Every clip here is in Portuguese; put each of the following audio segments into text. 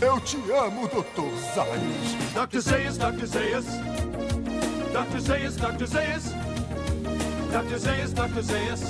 Eu te amo, Dr. Zayas. Dr. Zayas, Dr. Zayas. Dr. Zayas, Dr. Zayas. Dr. Zayas, Dr. Zayas.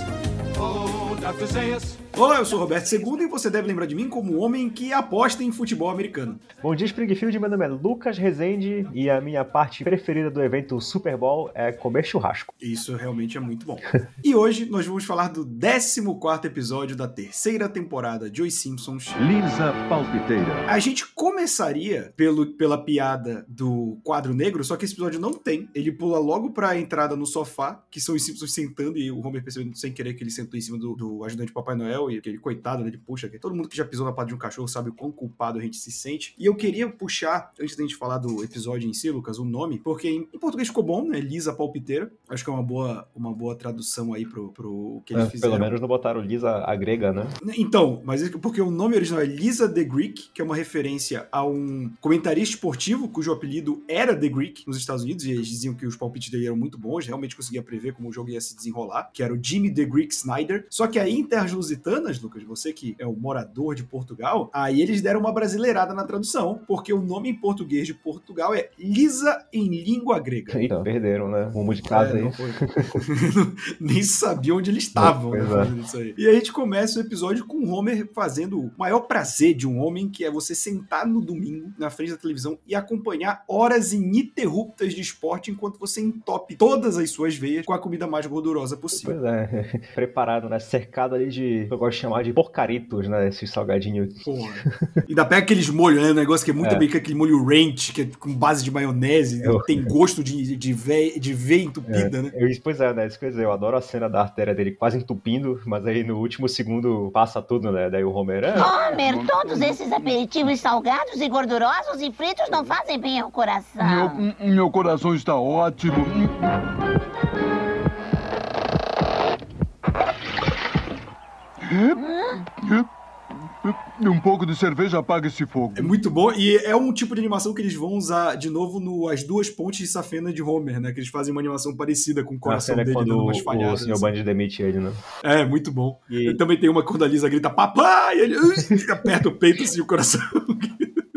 Oh, Dr. Zayas. Olá, eu sou Roberto Segundo e você deve lembrar de mim como um homem que aposta em futebol americano. Bom dia, Springfield. Meu nome é Lucas Rezende e a minha parte preferida do evento Super Bowl é comer churrasco. Isso realmente é muito bom. e hoje nós vamos falar do 14 episódio da terceira temporada de Os Simpsons. Lisa Palpiteira. A gente começaria pelo, pela piada do quadro negro, só que esse episódio não tem. Ele pula logo pra entrada no sofá, que são os Simpsons sentando e o Homer percebendo sem querer que ele sentou em cima do, do ajudante Papai Noel e aquele coitado, né? Ele puxa, que todo mundo que já pisou na pata de um cachorro sabe o quão culpado a gente se sente. E eu queria puxar, antes da gente falar do episódio em si, Lucas, o nome, porque em, em português ficou bom, né? Lisa Palpiteira. Acho que é uma boa, uma boa tradução aí pro, pro que eles É, fizeram. pelo menos não botaram Lisa a grega, né? Então, mas é porque o nome original é Lisa The Greek, que é uma referência a um comentarista esportivo cujo apelido era The Greek nos Estados Unidos, e eles diziam que os palpites dele eram muito bons, realmente conseguia prever como o jogo ia se desenrolar, que era o Jimmy The Greek Snyder. Só que aí em Terras Lusitanas, Lucas, você que é o morador de Portugal, aí eles deram uma brasileirada na tradução, porque o nome em português de Portugal é Lisa em língua grega. Então, perderam, né? Rumo de casa É, aí. Nem sabia onde eles estavam né, Pois é. fazendo isso aí. E a gente começa o episódio com o Homer fazendo o maior prazer de um homem, que é você sentar no domingo na frente da televisão e acompanhar horas ininterruptas de esporte enquanto você entope todas as suas veias com a comida mais gordurosa possível. Pois é, preparado, né? Cercado ali de, gosto de chamar de porcaritos, né? Esses salgadinhos. Porra. E ainda pega aqueles molhos, né? Um negócio que é muito É. americano, aquele molho ranch, que é com base de maionese, Eu- tem gosto de, de, veia, de veia entupida, né? Eu, pois é, né? Isso quer dizer, eu adoro a cena da artéria dele quase entupindo, mas aí no último segundo passa tudo, né? Daí o Homer é. Homer, todos esses aperitivos salgados e gordurosos e fritos não fazem bem ao coração. Meu, meu coração está ótimo. Um pouco de cerveja apaga esse fogo. É muito bom, e é um tipo de animação que eles vão usar de novo no As Duas Pontes de Safena de Homer, né? Que eles fazem uma animação parecida com o coração dele quando dando o, umas o falhadas. Sr. assim. Bundy demite ele, né? É, muito bom. E- também tem uma quando a Lisa grita papai, e ele aperta o peito assim, o coração.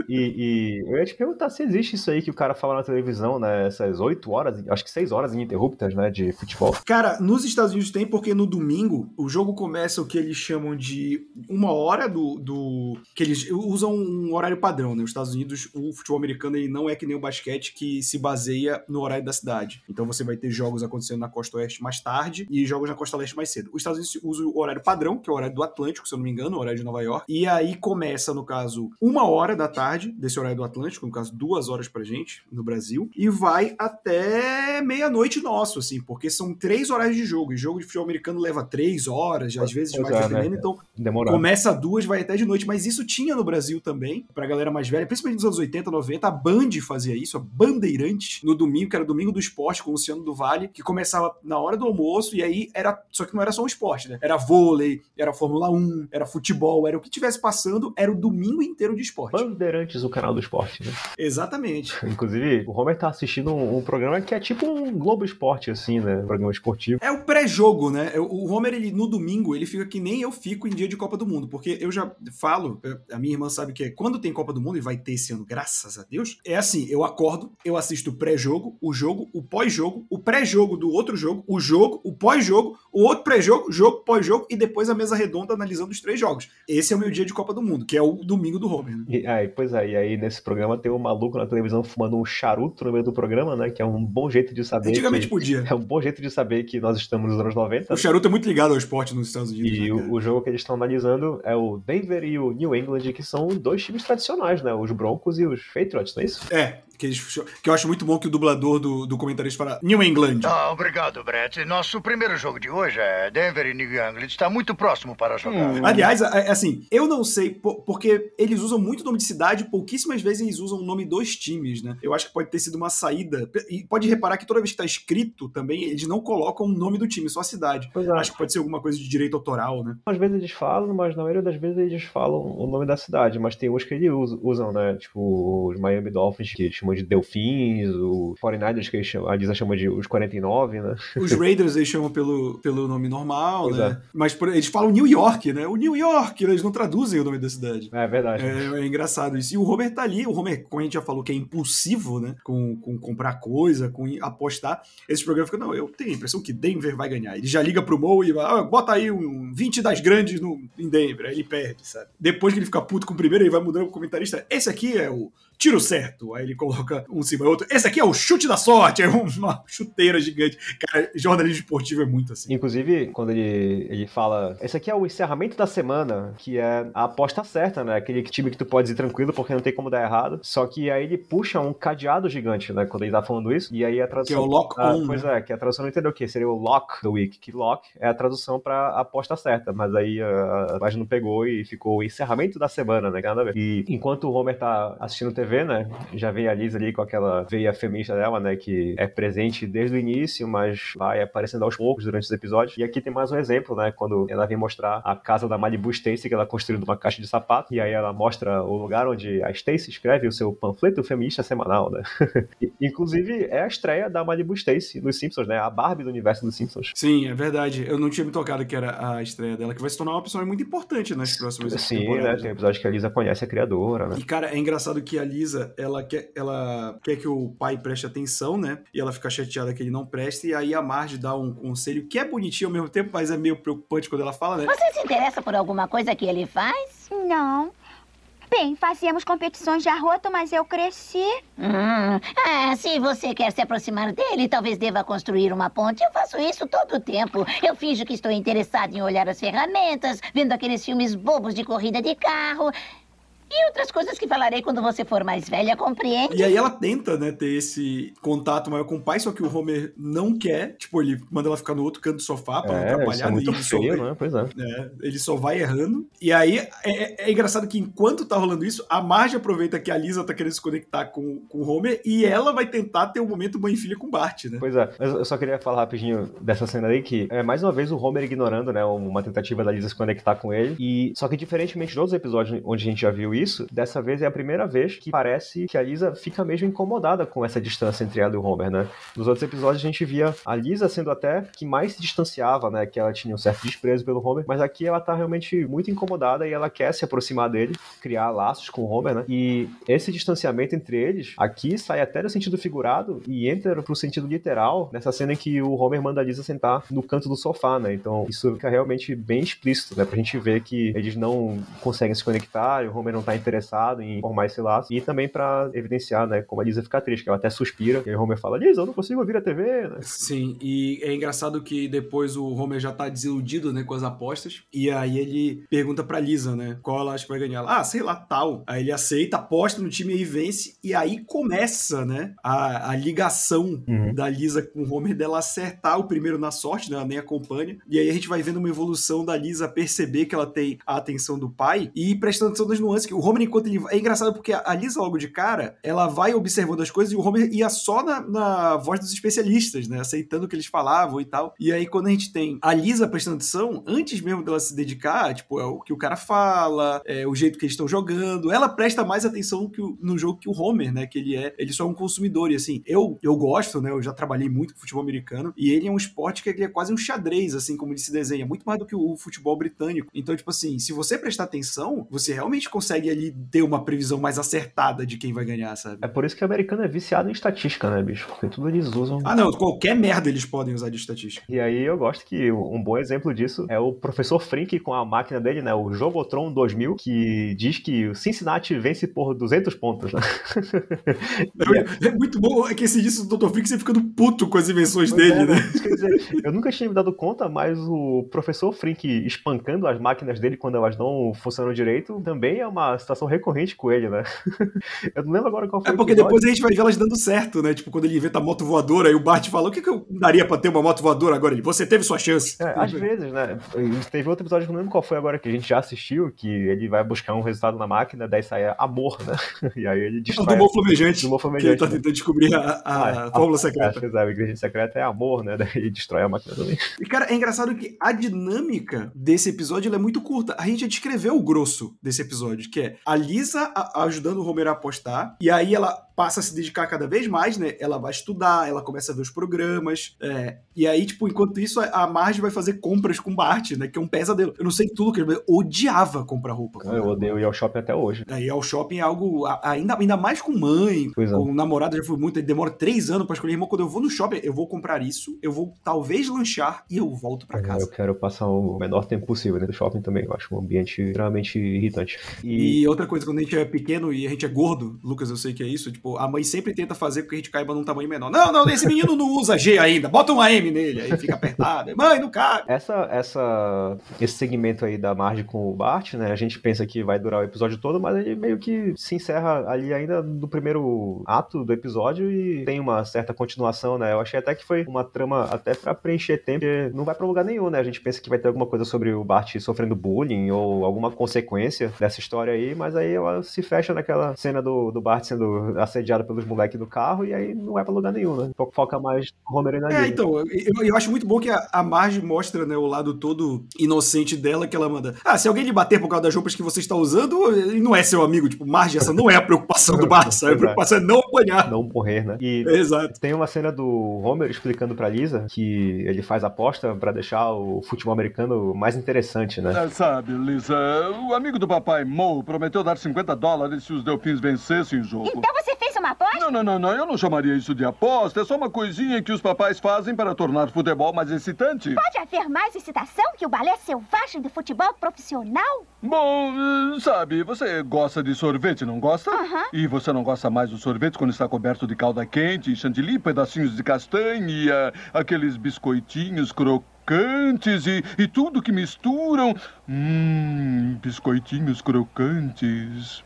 E, e eu ia te perguntar se existe isso aí que o cara fala na televisão, né? Essas 8 horas, acho que 6 horas ininterruptas, né? De futebol. Cara, nos Estados Unidos tem, porque no domingo o jogo começa o que eles chamam de uma hora do. do que eles usam um horário padrão, né? Os Estados Unidos, o futebol americano, ele não é que nem o basquete que se baseia no horário da cidade. Então você vai ter jogos acontecendo na costa oeste mais tarde e jogos na costa leste mais cedo. Os Estados Unidos usam o horário padrão, que é o horário do Atlântico, se eu não me engano, o horário de Nova York. E aí começa, no caso, uma hora da tarde, desse horário do Atlântico, no caso, duas horas pra gente, no Brasil, e vai até meia-noite nosso, assim, porque são três horários de jogo. E jogo de futebol americano leva três horas, às vezes Pois mais, é, né? dependendo. Então, Demorado. Começa duas, vai até de noite, mas isso tinha no Brasil também, pra galera mais velha, principalmente nos anos 80, 90, a Band fazia isso, a Bandeirantes, no domingo, que era o domingo do esporte com o Luciano do Vale, que começava na hora do almoço, e aí era, só que não era só um esporte, né? Era vôlei, era Fórmula 1, era futebol, era o que tivesse passando, era o domingo inteiro de esporte. O canal do esporte, né? Exatamente. Inclusive, o Homer tá assistindo um, um programa que é tipo um Globo Esporte, assim, né? Um programa esportivo. É o pré-jogo, né? O Homer, ele, no domingo, ele fica que nem eu fico em dia de Copa do Mundo, porque eu já falo, a minha irmã sabe que é, quando tem Copa do Mundo, e vai ter esse ano, graças a Deus, é assim, eu acordo, eu assisto o pré-jogo, o jogo, o pós-jogo, o pré-jogo do outro jogo, o jogo, o pós-jogo, o outro pré-jogo, jogo, pós-jogo, e depois a mesa redonda analisando os três jogos. Esse é o meu dia de Copa do Mundo, que é o domingo do Homer, né? E, aí, pois é, e aí nesse programa tem um maluco na televisão fumando um charuto no meio do programa, né? Que é um bom jeito de saber. Antigamente que, podia. É um bom jeito de saber que nós estamos nos anos 90. O charuto é muito ligado ao esporte nos Estados Unidos. E né, o, o jogo que eles estão analisando é o Denver e o New England, que são dois times tradicionais, né? Os Broncos e os Patriots, não é isso? É, que, eles, que eu acho muito bom que o dublador do, do comentarista fala New England. Ah, obrigado, Brett. Nosso primeiro jogo de hoje é Denver e New England. Está muito próximo para jogar. Aliás, a- a- assim, eu não sei, po- porque eles usam muito nome de cidade, pouquíssimas vezes eles usam o nome dos times, né? Eu acho que pode ter sido uma saída. E pode reparar que toda vez que tá escrito também, eles não colocam o nome do time, só a cidade. Pois é. Acho que pode ser alguma coisa de direito autoral, né? Às vezes eles falam, mas na maioria das vezes eles falam o nome da cidade, mas tem uns que eles us- usam, né? Tipo, os Miami Dolphins, que eles chamam de Delfins, o 49ers que eles chamam, a Lisa chama de os 49, né? Os Raiders eles chamam pelo, pelo nome normal, Pois né? Mas por- eles falam New York, né? O New York, eles não traduzem o nome da cidade. É verdade. É, é engraçado isso. E o Homer tá ali, o Homer, como a gente já falou, que é impulsivo, né? Com, com comprar coisa, com apostar. Esse programa fica, não, eu tenho a impressão que Denver vai ganhar. Ele já liga pro Mo e vai, ah, bota aí um 20 das grandes no, em Denver. Aí ele perde, sabe? Depois que ele fica puto com o primeiro, ele vai mudando pro comentarista. Esse aqui é o tiro certo. Aí ele coloca um do outro. Esse aqui é o chute da sorte. É uma chuteira gigante. Cara, jornalismo esportivo é muito assim. Inclusive, quando ele, ele fala, esse aqui é o encerramento da semana, que é a aposta certa, né? Aquele time que tu pode ir tranquilo porque não tem como dar errado. Só que aí ele puxa um cadeado gigante, né? Quando ele tá falando isso. E aí a tradução. Que é o lock Ah, on, Pois né? é, que a tradução não entendeu o que? Seria o lock the week. Que lock é a tradução pra aposta certa. Mas aí a, a página não pegou e ficou o encerramento da semana, né? Que nada a ver. E enquanto o Homer tá assistindo TV, né? Já vem a Liz ali com aquela veia feminista dela, né? Que é presente desde o início, mas vai aparecendo aos poucos durante os episódios. E aqui tem mais um exemplo, né? Quando ela vem mostrar a casa da Malibu Stacy, que ela construiu numa caixa de sapato. E aí ela mostra o lugar onde a Stacy escreve o seu panfleto feminista semanal, né? Inclusive, é a estreia da Malibu Stacy nos Simpsons, né? A Barbie do universo dos Simpsons. Sim, é verdade. Eu não tinha me tocado que era a estreia dela, que vai se tornar uma personagem muito importante nas próximas Sim, né? temporadas. Tem episódio que a Lisa conhece a criadora, né? E, cara, é engraçado que a Lisa, ela quer, ela quer que o pai preste atenção, né? E ela fica chateada que ele não preste, e aí a Marge dá um conselho que é bonitinho ao mesmo tempo, mas é meio preocupante quando ela fala, né? Você se interessa por alguma coisa que ele faz? Não. Bem, fazíamos competições de arroto, mas eu cresci. Hum, ah, se você quer se aproximar dele, talvez deva construir uma ponte. Eu faço isso todo o tempo. Eu finjo que estou interessado em olhar as ferramentas, vendo aqueles filmes bobos de corrida de carro. E outras coisas que falarei quando você for mais velha, compreende? E aí ela tenta, né, ter esse contato maior com o pai, só que o Homer não quer. Tipo, ele manda ela ficar no outro canto do sofá pra não É, isso atrapalhar. é muito e ele só- feio, né? Pois é. É, ele só vai errando. E aí é, é- é engraçado que enquanto tá rolando isso, a Marge aproveita que a Lisa tá querendo se conectar com, com o Homer e ela vai tentar ter um momento mãe e filha com o Bart, né? Pois é, mas eu só queria falar rapidinho dessa cena aí, que é mais uma vez o Homer ignorando, né, uma tentativa da Lisa se conectar com ele, e só que diferentemente de outros episódios onde a gente já viu isso, dessa vez é a primeira vez que parece que a Lisa fica mesmo incomodada com essa distância entre ela e o Homer, né. Nos outros episódios a gente via a Lisa sendo até que mais se distanciava, né, que ela tinha um certo desprezo pelo Homer, mas aqui ela tá realmente muito incomodada e ela quer se aproximar dele, criar laços com o Homer, né, e esse distanciamento entre eles, aqui sai até no sentido figurado e entra pro sentido literal nessa cena em que o Homer manda a Lisa sentar no canto do sofá, né? Então isso fica realmente bem explícito, né? Pra gente ver que eles não conseguem se conectar o Homer não tá interessado em formar esse laço. E também pra evidenciar, né? Como a Lisa fica triste, que ela até suspira. E o Homer fala, Lisa, eu não consigo ouvir a TV, né? Sim, e é engraçado que depois o Homer já tá desiludido, né, com as apostas, e aí ele pergunta pra Lisa, né, qual ela acha que vai ganhar. Ela, Ah, sei lá, tal. Aí ele aceita, aposta no time e vence, e aí começa, né, a, a ligação Uhum. da Lisa com o Homer dela acertar o primeiro na sorte, né, ela nem acompanha, e aí a gente vai vendo uma evolução da Lisa perceber que ela tem a atenção do pai e prestando atenção nas nuances, que o Homer, enquanto ele... É engraçado porque a Lisa, logo de cara, ela vai observando as coisas e o Homer ia só na, na voz dos especialistas, né, aceitando o que eles falavam e tal. E aí quando a gente tem a Lisa prestando atenção, antes mesmo dela se dedicar, tipo, é o que o cara fala, é o jeito que eles estão jogando, ela presta mais atenção que o- no jogo que o Homer, né, que ele é, ele só é um consumidor, e assim, eu, eu gosto, né, eu já trabalhei muito com futebol americano, e ele é um esporte que é quase um xadrez, assim, como ele se desenha, muito mais do que o futebol britânico. Então, tipo assim, se você prestar atenção, você realmente consegue ali ter uma previsão mais acertada de quem vai ganhar, sabe? É por isso que o americano é viciado em estatística, né, bicho? Porque tudo eles usam. Ah, não, qualquer merda eles podem usar de estatística. E aí eu gosto que um bom exemplo disso é o professor Frink com a máquina dele, né, o Jogotron 2000, que diz que o Cincinnati vence por 200 pontos, né? É, é muito bom, é que esse disso do Dr. Freak você ficando puto com as invenções Pois dele, é, né? Quer dizer, eu nunca tinha me dado conta, mas o professor Frink espancando as máquinas dele quando elas não funcionam direito também é uma situação recorrente com ele, né? Eu não lembro agora qual foi É porque depois a gente vai ver elas dando certo, né? Tipo, quando ele inventa a moto voadora, aí o Bart fala: o que, que eu daria pra ter uma moto voadora agora? Ele, você teve sua chance. É, às vezes, né? Teve outro episódio não lembro qual foi agora, que a gente já assistiu, que ele vai buscar um resultado na máquina, daí sai amor, né? E aí ele É o destrói. do Mofo Flamejante. Do Mofo Que ele Flamejante, tá né? tentando descobrir a, a Ah, fórmula É, secreta. pois é, o ingrediente secreto é amor, né? Daí ele destrói a máquina também. E, cara, é engraçado que a dinâmica desse episódio é muito curta. A gente já descreveu o grosso desse episódio, que é a Lisa ajudando o Homer a apostar, e aí ela passa a se dedicar cada vez mais, né? Ela vai estudar, ela começa a ver os programas. é, e aí, tipo, enquanto isso, a Marge vai fazer compras com o Bart, né? Que é um pesadelo. Eu não sei tudo que eu odiava comprar roupa. Eu odeio ir ao shopping até hoje. Aí ao shopping é algo ainda, ainda mais com mãe, Pois é. com namorada, já foi muito, demora três anos pra escolher. Irmão, quando eu vou no shopping, eu vou comprar isso, eu vou talvez lanchar e eu volto pra É, casa. Eu quero passar o menor tempo possível dentro do shopping também. Eu acho um ambiente extremamente irritante. E, E outra coisa, quando a gente é pequeno e a gente é gordo, Lucas, eu sei que é isso, tipo, a mãe sempre tenta fazer com que a gente caiba num tamanho menor. Não, não, esse menino não usa G ainda, bota uma M nele, aí fica apertado. Mãe, não cabe. essa, essa, esse segmento aí da Marge com o Bart, né? A gente pensa que vai durar o episódio todo, mas ele meio que se encerra ali ainda do primeiro ato do episódio e tem uma certa continuação, né? Eu achei até que foi uma trama até pra preencher tempo, porque não vai pra lugar nenhum, né? A gente pensa que vai ter alguma coisa sobre o Bart sofrendo bullying ou alguma consequência dessa história aí, mas aí ela se fecha naquela cena do, do Bart sendo assediado pelos moleques do carro e aí não vai pra lugar nenhum, né? Fo- Foca mais no Homer e na É, então, eu, eu acho muito bom que a, a Marge mostra, né, o lado todo inocente dela, que ela manda. Ah, se alguém lhe bater por causa das roupas que você está usando, ele não é seu amigo. Tipo, Marge, essa não é a preocupação do Bart, sabe? a é. preocupação é não apanhar. Não morrer, né? E Exato. Tem uma cena do Homer explicando pra Lisa que ele faz aposta pra deixar o futebol americano mais interessante, né? Ah, Sabe, Lisa, o amigo do papai Mo prometeu dar 50 dólares se os Delfins vencessem o jogo. Então você fez uma aposta? Não, não, não, não, eu não chamaria isso de aposta. É só uma coisinha que os papais fazem para tornar futebol mais excitante. Pode haver mais excitação que o balé selvagem do futebol profissional? Bom, eh, sabe, você gosta de sorvete, não gosta? Aham. E você não gosta mais do sorvete quando está coberto de calda quente, chantilly, pedacinhos de castanha, aqueles biscoitinhos crocantes e, e tudo que misturam. Hum, biscoitinhos crocantes.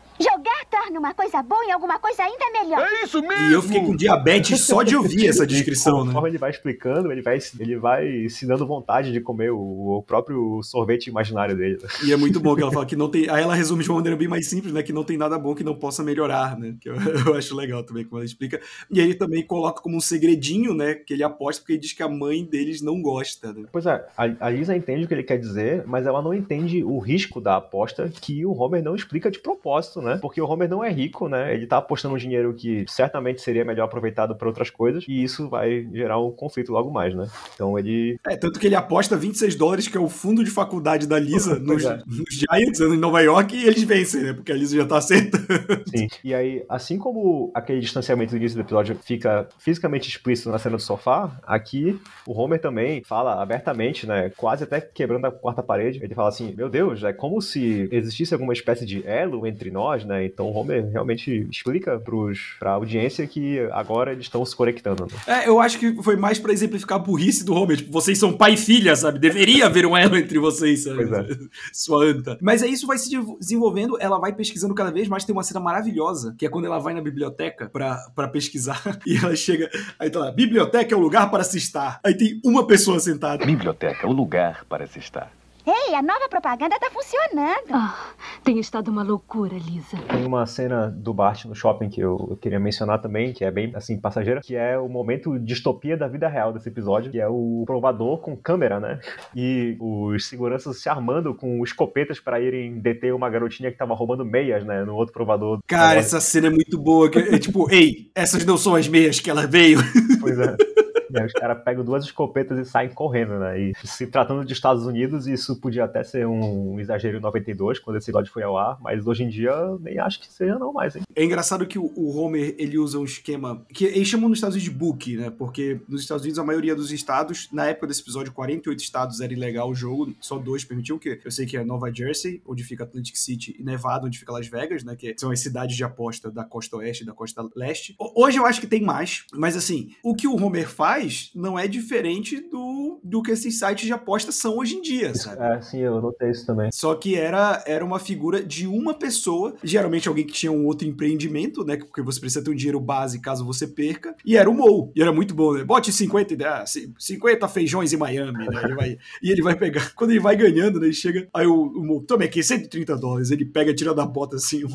Uma coisa boa em alguma coisa ainda melhor. É isso mesmo! E eu fiquei com diabetes só de ouvir essa descrição, E né? conforme ele vai explicando, ele vai, ele vai se dando vontade de comer o, o próprio sorvete imaginário dele. né? E é muito bom que ela fala que não tem. Aí ela resume de uma maneira bem mais simples, né? Que não tem nada bom que não possa melhorar, né? Que eu, eu acho legal também como ela explica. E aí ele também coloca como um segredinho, né? Que ele aposta porque ele diz que a mãe deles não gosta, né? Pois é, a, a Lisa entende o que ele quer dizer, mas ela não entende o risco da aposta que o Homer não explica de propósito, né? Porque o Homer não é rico, né? Ele tá apostando um dinheiro que certamente seria melhor aproveitado para outras coisas, e isso vai gerar um conflito logo mais, né? Então ele É, tanto que ele aposta 26 dólares, que é o fundo de faculdade da Lisa, nos, é. nos Giants, em Nova York, e eles vencem, né? Porque a Lisa já tá acertando. Sim. E aí, assim como aquele distanciamento do início do episódio fica fisicamente explícito na cena do sofá, aqui o Homer também fala abertamente, né? Quase até quebrando a quarta parede. Ele fala assim: Meu Deus, é como se existisse alguma espécie de elo entre nós, né? Então o Homer realmente explica pros, pra audiência que agora eles estão se conectando. Né? É, eu acho que foi mais pra exemplificar a burrice do Homer. Tipo, vocês são pai e filha, sabe? Deveria haver um elo entre vocês, sabe? Pois é. Sua anta. Mas aí isso vai se desenvolvendo, ela vai pesquisando cada vez mais. Tem uma cena maravilhosa, que é quando ela vai na biblioteca pra, pra pesquisar. E ela chega, aí tá lá, biblioteca é o lugar para se estar. Aí tem uma pessoa sentada. Biblioteca, o lugar para se estar. Ei, a nova propaganda tá funcionando. Ah, tem estado uma loucura, Lisa. Tem uma cena do Bart no shopping que eu, eu queria mencionar também, que é bem, assim, passageira, que é o momento distopia da vida real desse episódio, que é o provador com câmera, né? E os seguranças se armando com escopetas para irem deter uma garotinha que tava roubando meias, né? No outro provador. Cara, essa cena é muito boa. que é tipo, ei, essas não são as meias que ela veio. Pois é. Aí os caras pegam duas escopetas e saem correndo, né? E se tratando de Estados Unidos, isso podia até ser um exagero em 92, quando esse episódio foi ao ar, mas hoje em dia nem acho que seja não mais, hein? É engraçado que o, Homer, ele usa um esquema que eles chamam nos Estados Unidos de book, né? Porque nos Estados Unidos, a maioria dos estados, na época desse episódio, 48 estados era ilegal o jogo, só dois permitiam, que eu sei que é Nova Jersey, onde fica Atlantic City, e Nevada, onde fica Las Vegas, né? Que são as cidades de aposta da costa oeste e da costa leste. Ho- Hoje eu acho que tem mais, mas assim, o que o Homer faz não é diferente do, do que esses sites de aposta são hoje em dia, sabe? É, sim, eu notei isso também. Só que era, era uma figura de uma pessoa, geralmente alguém que tinha um outro empreendimento, né? Porque você precisa ter um dinheiro base caso você perca. E era o Mo. E era muito bom, né? Bote 50, e- ah, ci- 50 feijões em Miami, né? Ele vai, e ele vai pegar. Quando ele vai ganhando, né? Ele chega. Aí o, o Mo, tome aqui, 130 dólares. Ele pega, tira da bota assim. O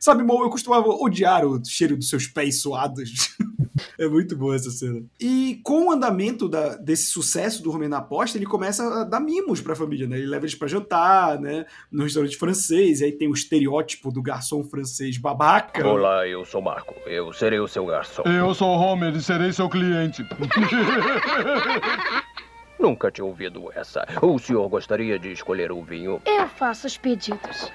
Sabe, Mo, eu costumava odiar o cheiro dos seus pés suados. É muito boa essa cena. E com o andamento da, desse sucesso do Homer na aposta, ele começa a dar mimos pra família, né? Ele leva eles pra jantar, né? No restaurante francês, e aí tem o estereótipo do garçom francês babaca. Olá, eu sou Marco. Eu serei o seu garçom. Eu sou Homer e serei seu cliente. Nunca tinha ouvido essa. O senhor gostaria de escolher o vinho? Eu faço os pedidos.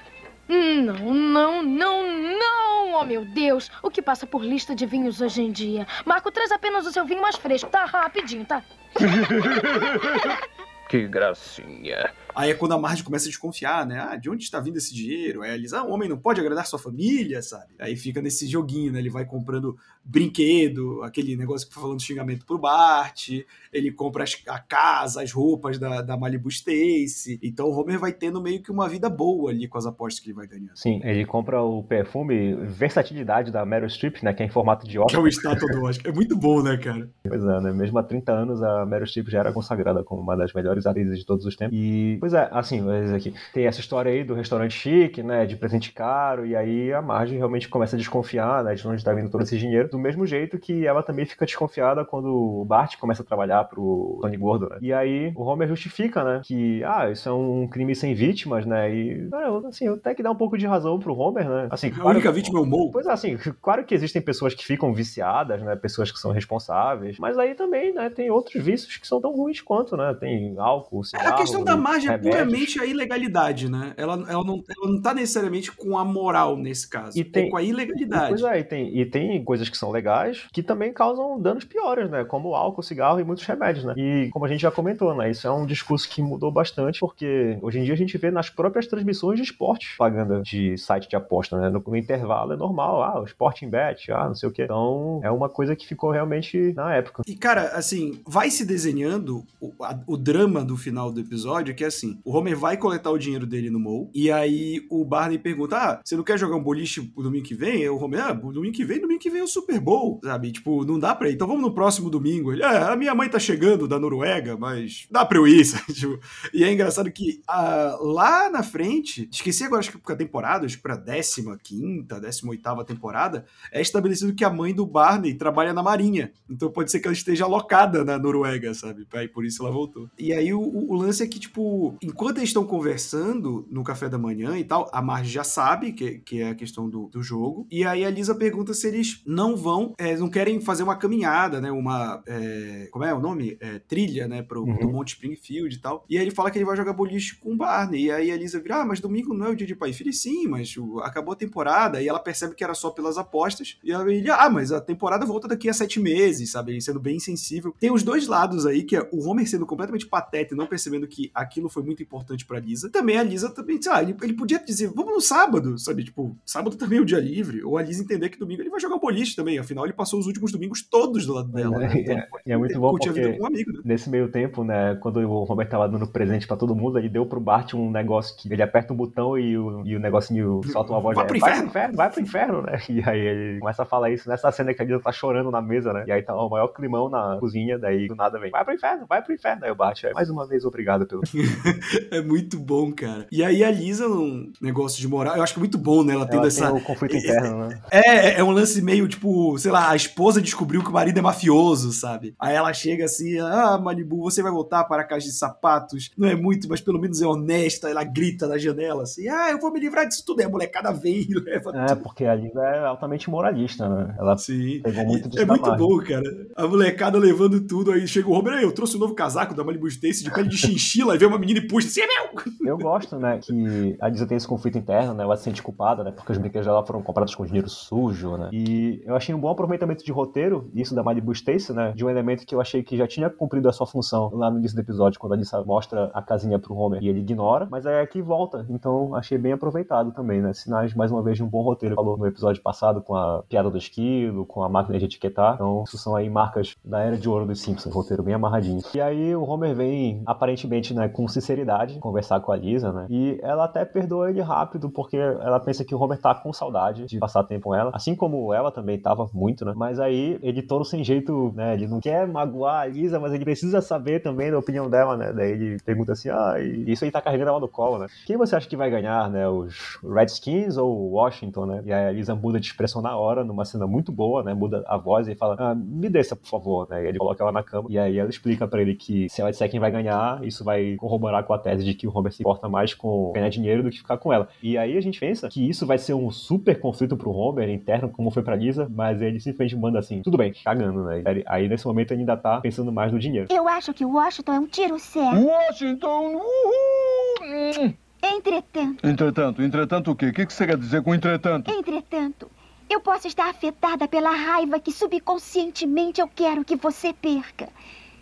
Não, não, não, não! Oh, meu Deus! O que passa por lista de vinhos hoje em dia? Marco, traz apenas o seu vinho mais fresco, tá? Rapidinho, tá? Que gracinha. Aí é quando a Marge começa a desconfiar, né? Ah, de onde está vindo esse dinheiro? Aí diz, ah, um homem não pode agradar sua família, sabe? Aí fica nesse joguinho, né? Ele vai comprando brinquedo, aquele negócio que foi falando xingamento pro Bart, ele compra as- a casa, as roupas da, da Malibu Stacy. Então o Homer vai tendo meio que uma vida boa ali com as apostas que ele vai ganhando. Sim, ele compra o perfume versatilidade da Meryl Streep, né? Que é em formato de Que é o estátua do Oscar. É muito bom, né, cara? Pois é, né? Mesmo há 30 anos, a Meryl Streep já era consagrada como uma das melhores atrizes de todos os tempos. E, pois é, assim, mas aqui, tem essa história aí do restaurante chique, né? De presente caro, e aí a Marge realmente começa a desconfiar, né? De onde tá vindo todo esse dinheiro. Do mesmo jeito que ela também fica desconfiada quando o Bart começa a trabalhar pro Tony Gordo, né? E aí o Homer justifica, né? Que, ah, isso é um crime sem vítimas, né? E, ah, assim, até que dá um pouco de razão pro Homer, né? Assim, A única vítima é o Mo. Pois é, assim, claro que existem pessoas que ficam viciadas, né? Pessoas que são responsáveis. Mas aí também, né? Tem outros vícios que são tão ruins quanto, né? Tem álcool, cigarro... A questão da Marge é remédios. puramente a ilegalidade, né? Ela, ela, não, ela não tá necessariamente com a moral nesse caso. E tem- é com a ilegalidade. Pois é, e tem, e tem coisas que são legais que também causam danos piores, né? Como álcool, cigarro e muitos remédios, né? E como a gente já comentou, né? Isso é um discurso que mudou bastante, porque hoje em dia a gente vê nas próprias transmissões de esporte propaganda de site de aposta, né? No, no intervalo é normal, ah, o Sporting Bet, ah, não sei o quê. Então é uma coisa que ficou realmente na época. E, cara, assim, vai se desenhando o, a- o drama do final do episódio, que é assim, o Homer vai coletar o dinheiro dele no Mole, e aí o Barney pergunta, ah, você não quer jogar um boliche domingo que vem? Aí o Homer, ah, domingo que vem, domingo que vem é o Super Bowl, sabe? Tipo, não dá pra ir, então vamos no próximo domingo. Ele, ah, a minha mãe tá chegando da Noruega, mas dá pra eu ir, sabe? Tipo, e é engraçado que ah, lá na frente, esqueci agora, acho que porque a temporada, acho que pra 15ª, 18ª temporada, é estabelecido que a mãe do Barney trabalha na marinha. Então pode ser que ela esteja alocada na Noruega, sabe? Aí por isso ela voltou. E aí o, o- o lance é que, tipo, enquanto eles estão conversando no café da manhã e tal, a Marge já sabe que, que é a questão do, do jogo. E aí a Lisa pergunta se eles não vão, é, não querem fazer uma caminhada, né? Uma. é, como é o nome? É, trilha, né? Pro, Uhum. pro Monte Springfield e tal. E aí ele fala que ele vai jogar boliche com o Barney. E aí a Lisa vira, ah, mas domingo não é o dia de pai e filho? Sim, mas acabou a temporada. E ela percebe que era só pelas apostas. E ela ele, ah, mas a temporada volta daqui a sete meses, sabe? Ele sendo bem insensível. Tem os dois lados aí, que é o Homer sendo completamente pateta e não percebendo que aquilo foi muito importante pra Lisa. Também a Lisa também, sei lá, ele, ele podia dizer, vamos no sábado, sabe? Tipo, sábado também é o dia livre. Ou a Lisa entender que domingo ele vai jogar boliche também. Afinal, ele passou os últimos domingos todos do lado dela. né? Então, É, é muito bom porque um amigo, né? nesse meio tempo, né, quando o Homer tava dando presente pra todo mundo, ele deu pro Bart um negócio que ele aperta um botão e o, e o negocinho solta uma voz. Vai né, pro vai inferno." pro inferno, vai pro inferno, né? E aí ele começa a falar isso nessa cena que a Lisa tá chorando na mesa, né? E aí tá o maior climão na cozinha, daí do nada vem, vai pro inferno, vai pro inferno. Aí o Bart, é, mais uma vez, obrigado pelo. É muito bom, cara. E aí a Lisa, num negócio de moral, eu acho que é muito bom, né? Ela tendo Ela essa. tem o conflito interno, né? É, é um lance meio tipo, sei lá, a esposa descobriu que o marido é mafioso, sabe? Aí ela chega assim, ah, Malibu, você vai voltar para a caixa de sapatos. Não é muito, mas pelo menos é honesta. Ela grita na janela assim, ah, eu vou me livrar disso tudo. Aí a molecada vem e leva É, porque a Lisa é altamente moralista, né? Ela Sim. pegou muito É muito bom, cara. A molecada levando tudo, aí chega o aí eu trouxe um novo casaco da Malibu Stacy de pele de chinchila, aí vem uma menina e puxa assim, é meu! Eu gosto, né, que a Lisa tem esse conflito interno, né, ela se sente culpada, né, porque os brinquedos dela foram comprados com dinheiro sujo, né, e eu achei um bom aproveitamento de roteiro, isso da Malibu Stacy, né, de um elemento que eu achei que já tinha cumprido a sua função lá no início do episódio, quando a Lisa mostra a casinha pro Homer e ele ignora, mas é aqui volta, então achei bem aproveitado também, né, sinais, mais uma vez, de um bom roteiro. Falou no episódio passado com a piada do esquilo, com a máquina de etiquetar, então isso são aí marcas da era de ouro dos Simpsons, roteiro bem amarradinho. E aí o Homer vem aparentemente, né, com sinceridade, conversar com a Lisa, né? E ela até perdoa ele rápido, porque ela pensa que o Homer tá com saudade de passar tempo com ela. Assim como ela também tava muito, né? Mas aí ele todo sem jeito, né? Ele não quer magoar a Lisa, mas ele precisa saber também da opinião dela, né? Daí ele pergunta assim: ah, isso aí tá carregando ela no colo, né? Quem você acha que vai ganhar, né? Os Redskins ou Washington, né? E aí a Lisa muda de expressão na hora, numa cena muito boa, né? Muda a voz e fala: ah, me desça, por favor, né? E ele coloca ela na cama. E aí ela explica para ele que se ela disser quem vai ganhar, isso vai corroborar com a tese de que o Homer se importa mais com ganhar dinheiro do que ficar com ela. E aí a gente pensa que isso vai ser um super conflito pro Homer interno, como foi pra Lisa, mas ele simplesmente manda assim: tudo bem, cagando, né? Aí nesse momento ele ainda tá pensando mais no dinheiro. Eu acho que Washington é um tiro certo. Washington! Uhul! Entretanto. Entretanto, entretanto o quê? O que você quer dizer com entretanto? Entretanto, eu posso estar afetada pela raiva que subconscientemente eu quero que você perca.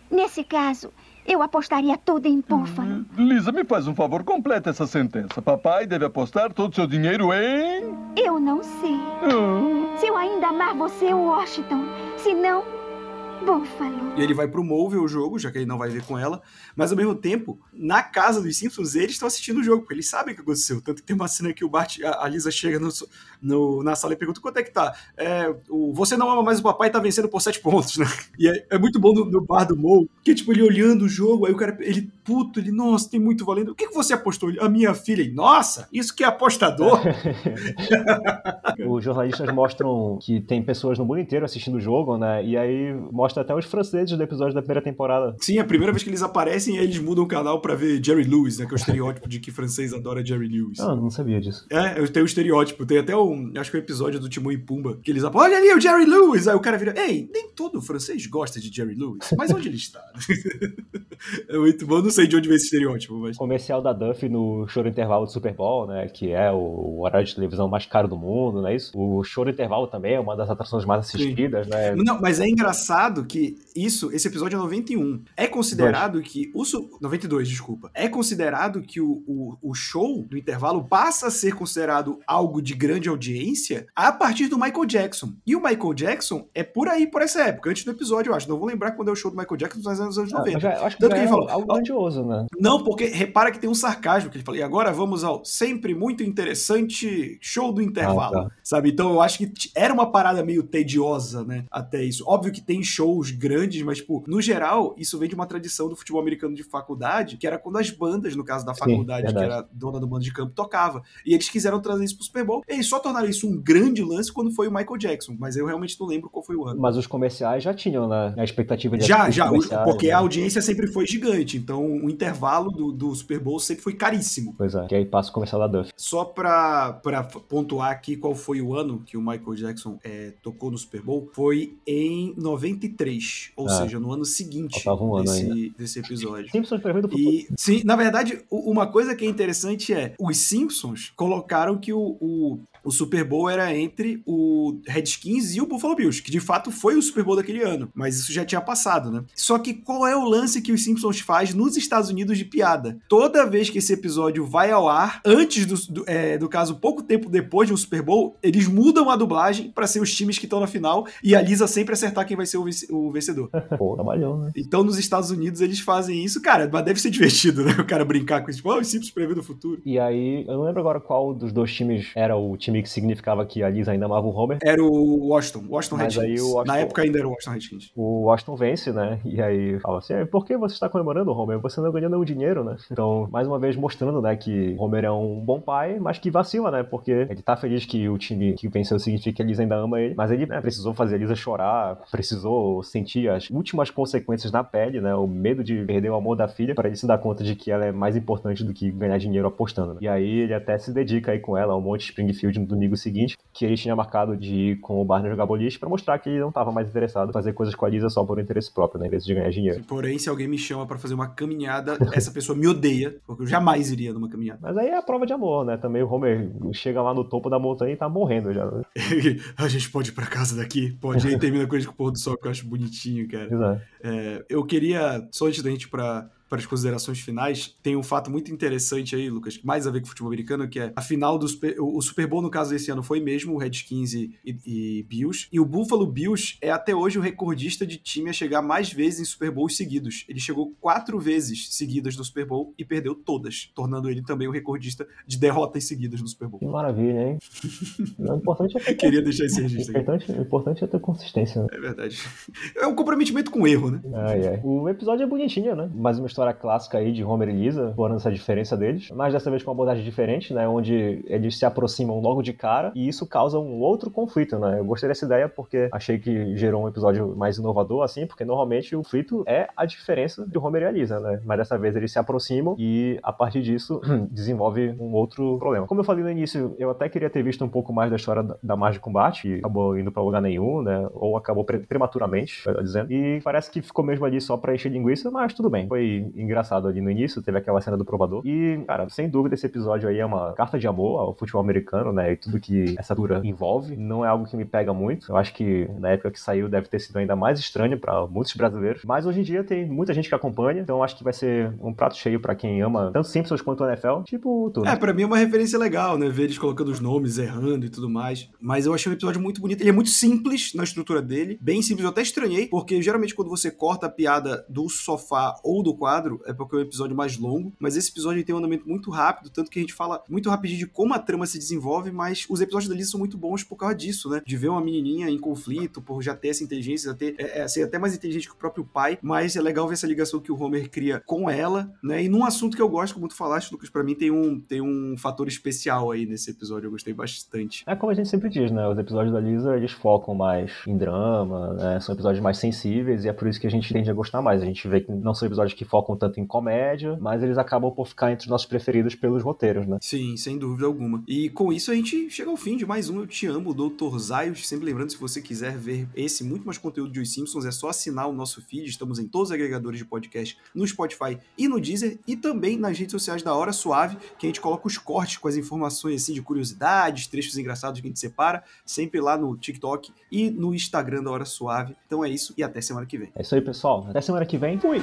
Nesse caso, eu apostaria tudo em Buffalo. Lisa, me faz um favor, completa essa sentença. Papai deve apostar todo o seu dinheiro em. Eu não sei. Se eu ainda amar você, Washington. Se não, Buffalo. E ele vai pro Mou ver o jogo, já que ele não vai ver com ela. Mas ao mesmo tempo, na casa dos Simpsons, eles estão assistindo o jogo, porque eles sabem o que aconteceu. Tanto que tem uma cena que o Bart, a, a Lisa chega no, no, na sala e pergunta quanto é que tá. É, o, você não ama mais o papai tá vencendo por sete pontos, né? E é, é muito bom no, no, bar do Mou, porque tipo, ele olhando o jogo, aí o cara, ele puto, ele, nossa, tem muito valendo. O que, que você apostou? A minha filha, ele, nossa, isso que é apostador. Os jornalistas mostram que tem pessoas no mundo inteiro assistindo o jogo, né? E aí mostra até os franceses do episódio da primeira temporada. Sim, a primeira vez que eles aparecem, eles mudam o canal pra ver Jerry Lewis, né? Que é o estereótipo de que francês adora Jerry Lewis. Ah, não sabia disso. É, tem o estereótipo. Tem até um, acho que o um episódio do Timão e Pumba, que eles apoiam, olha ali o Jerry Lewis! Aí o cara vira, ei, nem todo francês gosta de Jerry Lewis, mas onde ele está? é muito bom, não sei de onde vem esse estereótipo, mas... Comercial da Duff no choro intervalo do Super Bowl, né? Que é o horário de televisão mais caro do mundo, não é isso? O choro intervalo também é uma das atrações mais assistidas, Sim. né? Não, mas é engraçado que isso, esse episódio é 91. É considerado Dois. que o 92, desculpa. É considerado que o, o, o, show do intervalo passa a ser considerado algo de grande audiência a partir do Michael Jackson. E o Michael Jackson é por aí, por essa época, antes do episódio, eu acho. Não vou lembrar quando é o show do Michael Jackson, mas é nos anos 90. Ah, acho que, Tanto que ele é falou, algo grandioso, né? Não, porque repara que tem um sarcasmo que ele fala. E agora vamos ao sempre muito interessante show do intervalo. Ah, tá. Sabe? Então eu acho que era uma parada meio tediosa, né? Até isso. Óbvio que tem shows grandes, mas, tipo, no geral, isso vem de uma tradição do futebol americano de faculdade, que era quando as bandas, no caso da faculdade, Sim, que era dona do bando de campo, tocava. E eles quiseram trazer isso pro Super Bowl. E eles só tornaram isso um grande lance quando foi o Michael Jackson. Mas eu realmente não lembro qual foi o ano. Mas os comerciais já tinham, né? A expectativa de Já, já. Porque né? a audiência sempre foi gigante. Então o intervalo do, do Super Bowl sempre foi caríssimo. Pois é. Que aí passa o comercial da Duff. Só pra, pra pontuar aqui qual foi o ano que o Michael Jackson é, tocou no Super Bowl, foi em 93. Ou ah. seja, no ano seguinte um ano desse, desse episódio. Simpsons o e, Sim, na verdade, uma coisa que é interessante é os Simpsons colocaram que o, o o Super Bowl era entre o Redskins e o Buffalo Bills, que de fato foi o Super Bowl daquele ano, mas isso já tinha passado, né? Só que qual é o lance que os Simpsons faz nos Estados Unidos de piada? Toda vez que esse episódio vai ao ar, antes do, do, é, do caso, pouco tempo depois do Super Bowl, eles mudam a dublagem para ser os times que estão na final e a Lisa sempre acertar quem vai ser o, vencedor. Pô, trabalhou, né? Então nos Estados Unidos eles fazem isso, cara, mas deve ser divertido, né? O cara brincar com isso, tipo, oh, os Simpsons prevendo o futuro. E aí, eu não lembro agora qual dos dois times era o time time que significava que a Lisa ainda amava o Homer. Era o Washington, Washington Mas Redskins. Washington, Na época ainda era o Washington Redskins. O Washington vence, né? E aí fala assim, por que você está comemorando, Homer? Você não ganhou nenhum dinheiro, né? Então, mais uma vez mostrando, né, que Homer é um bom pai, mas que vacila, né? Porque ele tá feliz que o time que venceu significa que a Lisa ainda ama ele, mas ele né, precisou fazer a Lisa chorar, precisou sentir as últimas consequências na pele, né? O medo de perder o amor da filha para ele se dar conta de que ela é mais importante do que ganhar dinheiro apostando. Né? E aí ele até se dedica aí com ela ao Monte Springfield no domingo seguinte, que ele tinha marcado de ir com o Barney jogar boliche para mostrar que ele não estava mais interessado em fazer coisas com a Lisa só por interesse próprio, né, em vez de ganhar dinheiro. Porém, se alguém me chama para fazer uma caminhada, essa pessoa me odeia, porque eu jamais iria numa caminhada. Mas aí é a prova de amor, né? Também o Homer chega lá no topo da montanha e tá morrendo já. Né? a gente pode ir pra casa daqui? Pode. E aí termina com a gente com o pôr do sol, que eu acho bonitinho, cara. Exato. É, eu queria, só antes da gente ir pra para as considerações finais, tem um fato muito interessante aí, Lucas, mais a ver com o futebol americano, que é a final do Super, o Super Bowl, no caso desse ano, foi mesmo o Redskins e, e Bills. E o Buffalo Bills é até hoje o recordista de time a chegar mais vezes em Super Bowls seguidos. Ele chegou quatro vezes seguidas no Super Bowl e perdeu todas, tornando ele também o recordista de derrotas seguidas no Super Bowl. Que maravilha, hein? o importante é ter... Queria deixar esse registro. O importante, importante é ter consistência, né? É verdade. É um comprometimento com o erro, né? O episódio é bonitinho, né? Mais uma história clássica aí de Homer e Lisa, explorando essa diferença deles. Mas dessa vez com uma abordagem diferente, né? Onde eles se aproximam logo de cara e isso causa um outro conflito, né? Eu gostei dessa ideia porque achei que gerou um episódio mais inovador, assim, porque normalmente o conflito é a diferença de Homer e a Lisa, né? Mas dessa vez eles se aproximam e a partir disso desenvolve um outro problema. Como eu falei no início, eu até queria ter visto um pouco mais da história da margem de combate, que acabou indo pra lugar nenhum, né? Ou acabou pre prematuramente, dizendo. E parece que ficou mesmo ali só pra encher linguiça, mas tudo bem. Foi engraçado ali no início, teve aquela cena do provador. E, cara, sem dúvida esse episódio aí é uma carta de amor ao futebol americano, né? E tudo que essa cultura envolve. Não é algo que me pega muito. Eu acho que na época que saiu deve ter sido ainda mais estranho para muitos brasileiros. Mas hoje em dia tem muita gente que acompanha, então acho que vai ser um prato cheio para quem ama tanto Simpsons quanto o NFL, tipo tudo. É, pra mim é uma referência legal, né? Ver eles colocando os nomes, errando e tudo mais. Mas eu achei um episódio muito bonito. Ele é muito simples na estrutura dele, bem simples. Eu até estranhei, porque geralmente quando você corta a piada do sofá ou do quadro, é porque é um episódio mais longo. Mas esse episódio tem um andamento muito rápido, tanto que a gente fala muito rapidinho de como a trama se desenvolve, mas os episódios da Lisa são muito bons por causa disso, né? De ver uma menininha em conflito, por já ter essa inteligência, ter, é, é, ser até mais inteligente que o próprio pai, mas é legal ver essa ligação que o Homer cria com ela, né? E num assunto que eu gosto, como tu falaste, Lucas, pra mim tem um, tem um fator especial aí nesse episódio, eu gostei bastante. É como a gente sempre diz, né? Os episódios da Lisa, eles focam mais em drama, né? São episódios mais sensíveis e é por isso que a gente tende a gostar mais. A gente vê que não são episódios que focam tanto em comédia, mas eles acabam por ficar entre os nossos preferidos pelos roteiros, né? Sim, sem dúvida alguma. E com isso a gente chega ao fim de mais um Eu Te Amo, Dr. Zayos. Sempre lembrando, se você quiser ver esse muito mais conteúdo de Os Simpsons, é só assinar o nosso feed. Estamos em todos os agregadores de podcast, no Spotify e no Deezer, e também nas redes sociais da Hora Suave, que a gente coloca os cortes com as informações assim de curiosidades, trechos engraçados que a gente separa, sempre lá no TikTok e no Instagram da Hora Suave. Então é isso e até semana que vem. É isso aí, pessoal. Até semana que vem. Fui!